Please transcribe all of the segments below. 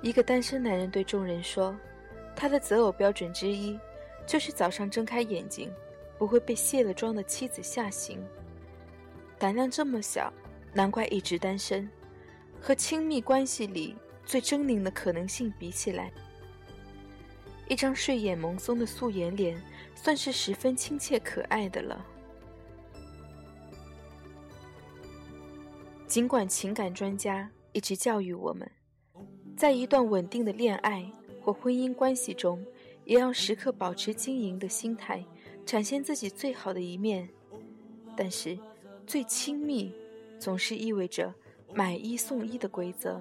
一个单身男人对众人说：“他的择偶标准之一，就是早上睁开眼睛，不会被卸了妆的妻子吓醒。胆量这么小，难怪一直单身。和亲密关系里最狰狞的可能性比起来，一张睡眼朦胧的素颜脸，算是十分亲切可爱的了。尽管情感专家一直教育我们。”在一段稳定的恋爱或婚姻关系中，也要时刻保持经营的心态，展现自己最好的一面。但是，最亲密总是意味着买一送一的规则。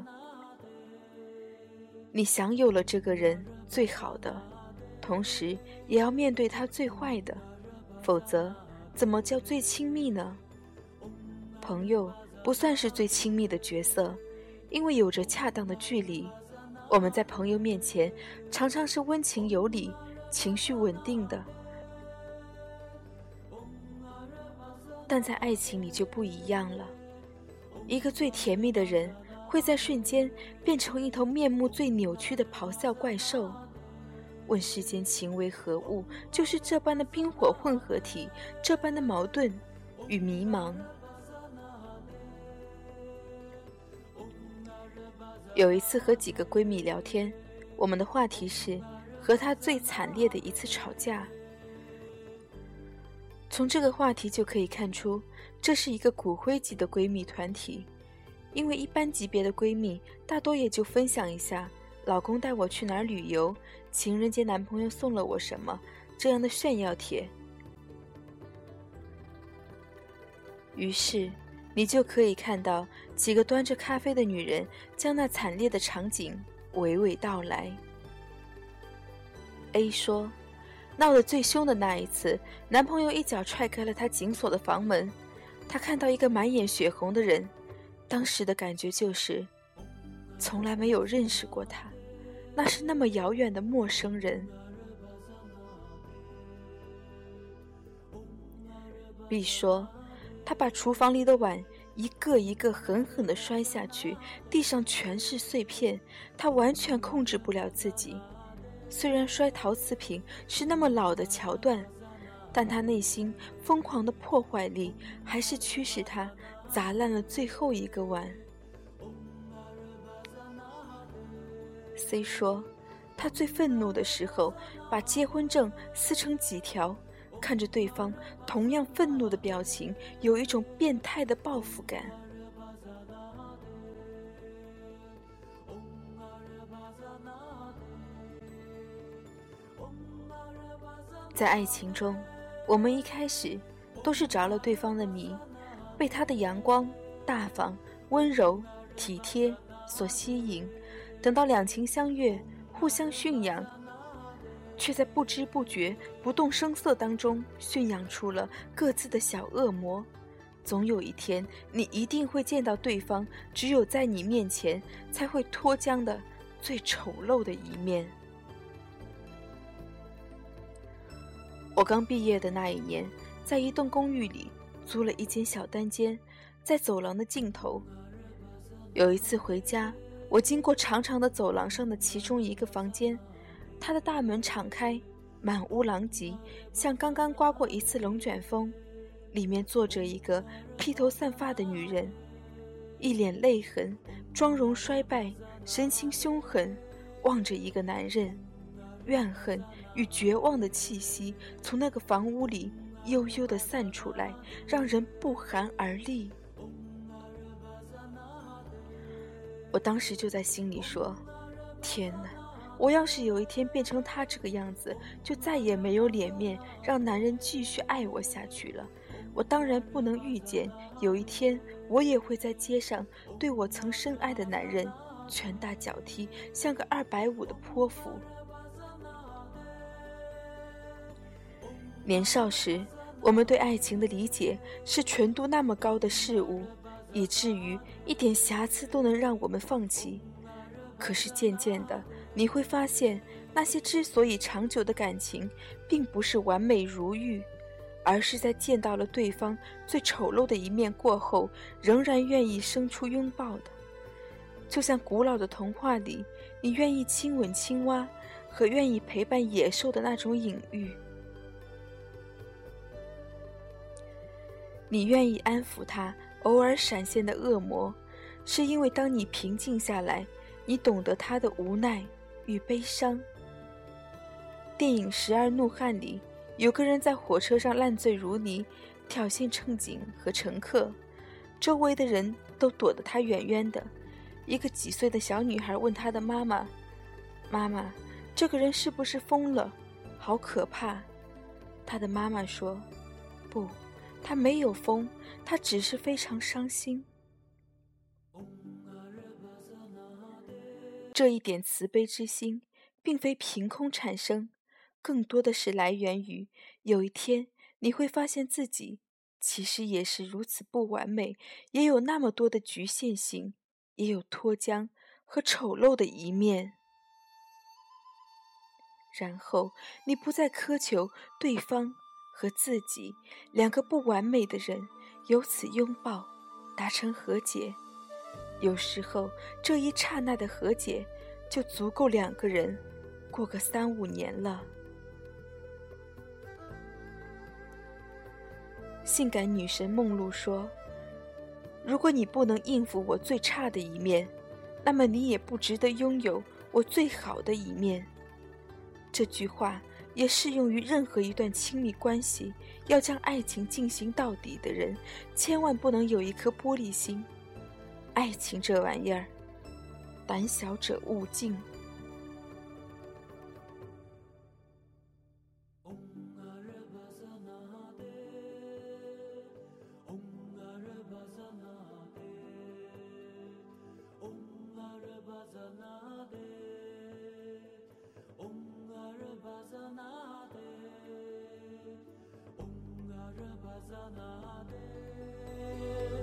你享有了这个人最好的，同时也要面对他最坏的，否则怎么叫最亲密呢？朋友不算是最亲密的角色。因为有着恰当的距离，我们在朋友面前常常是温情有礼、情绪稳定的，但在爱情里就不一样了。一个最甜蜜的人会在瞬间变成一头面目最扭曲的咆哮怪兽。问世间情为何物，就是这般的冰火混合体，这般的矛盾与迷茫。有一次和几个闺蜜聊天，我们的话题是和她最惨烈的一次吵架。从这个话题就可以看出，这是一个骨灰级的闺蜜团体。因为一般级别的闺蜜大多也就分享一下老公带我去哪儿旅游，情人节男朋友送了我什么这样的炫耀帖。于是。你就可以看到几个端着咖啡的女人将那惨烈的场景娓娓道来。A 说，闹得最凶的那一次，男朋友一脚踹开了她紧锁的房门，她看到一个满眼血红的人，当时的感觉就是，从来没有认识过他，那是那么遥远的陌生人。B 说。他把厨房里的碗一个一个狠狠地摔下去，地上全是碎片。他完全控制不了自己。虽然摔陶瓷瓶是那么老的桥段，但他内心疯狂的破坏力还是驱使他砸烂了最后一个碗。C 说，他最愤怒的时候，把结婚证撕成几条。看着对方同样愤怒的表情，有一种变态的报复感。在爱情中，我们一开始都是着了对方的迷，被他的阳光、大方、温柔、体贴所吸引，等到两情相悦，互相驯养。却在不知不觉、不动声色当中驯养出了各自的小恶魔。总有一天，你一定会见到对方只有在你面前才会脱缰的最丑陋的一面。我刚毕业的那一年，在一栋公寓里租了一间小单间，在走廊的尽头。有一次回家，我经过长长的走廊上的其中一个房间。他的大门敞开，满屋狼藉，像刚刚刮过一次龙卷风。里面坐着一个披头散发的女人，一脸泪痕，妆容衰败，神情凶狠，望着一个男人。怨恨与绝望的气息从那个房屋里悠悠地散出来，让人不寒而栗。我当时就在心里说：“天哪！”我要是有一天变成他这个样子，就再也没有脸面让男人继续爱我下去了。我当然不能预见有一天我也会在街上对我曾深爱的男人拳打脚踢，像个二百五的泼妇。年少时，我们对爱情的理解是纯度那么高的事物，以至于一点瑕疵都能让我们放弃。可是渐渐的，你会发现，那些之所以长久的感情，并不是完美如玉，而是在见到了对方最丑陋的一面过后，仍然愿意生出拥抱的。就像古老的童话里，你愿意亲吻青蛙和愿意陪伴野兽的那种隐喻。你愿意安抚他偶尔闪现的恶魔，是因为当你平静下来，你懂得他的无奈与悲伤。电影《十二怒汉》里，有个人在火车上烂醉如泥，挑衅乘警和乘客，周围的人都躲得他远远的。一个几岁的小女孩问她的妈妈：“妈妈，这个人是不是疯了？好可怕！”她的妈妈说：“不。”他没有疯，他只是非常伤心。这一点慈悲之心，并非凭空产生，更多的是来源于有一天你会发现自己其实也是如此不完美，也有那么多的局限性，也有脱缰和丑陋的一面。然后你不再苛求对方。和自己两个不完美的人由此拥抱，达成和解。有时候，这一刹那的和解就足够两个人过个三五年了。性感女神梦露说：“如果你不能应付我最差的一面，那么你也不值得拥有我最好的一面。”这句话。也适用于任何一段亲密关系。要将爱情进行到底的人，千万不能有一颗玻璃心。爱情这玩意儿，胆小者勿近。Bazanade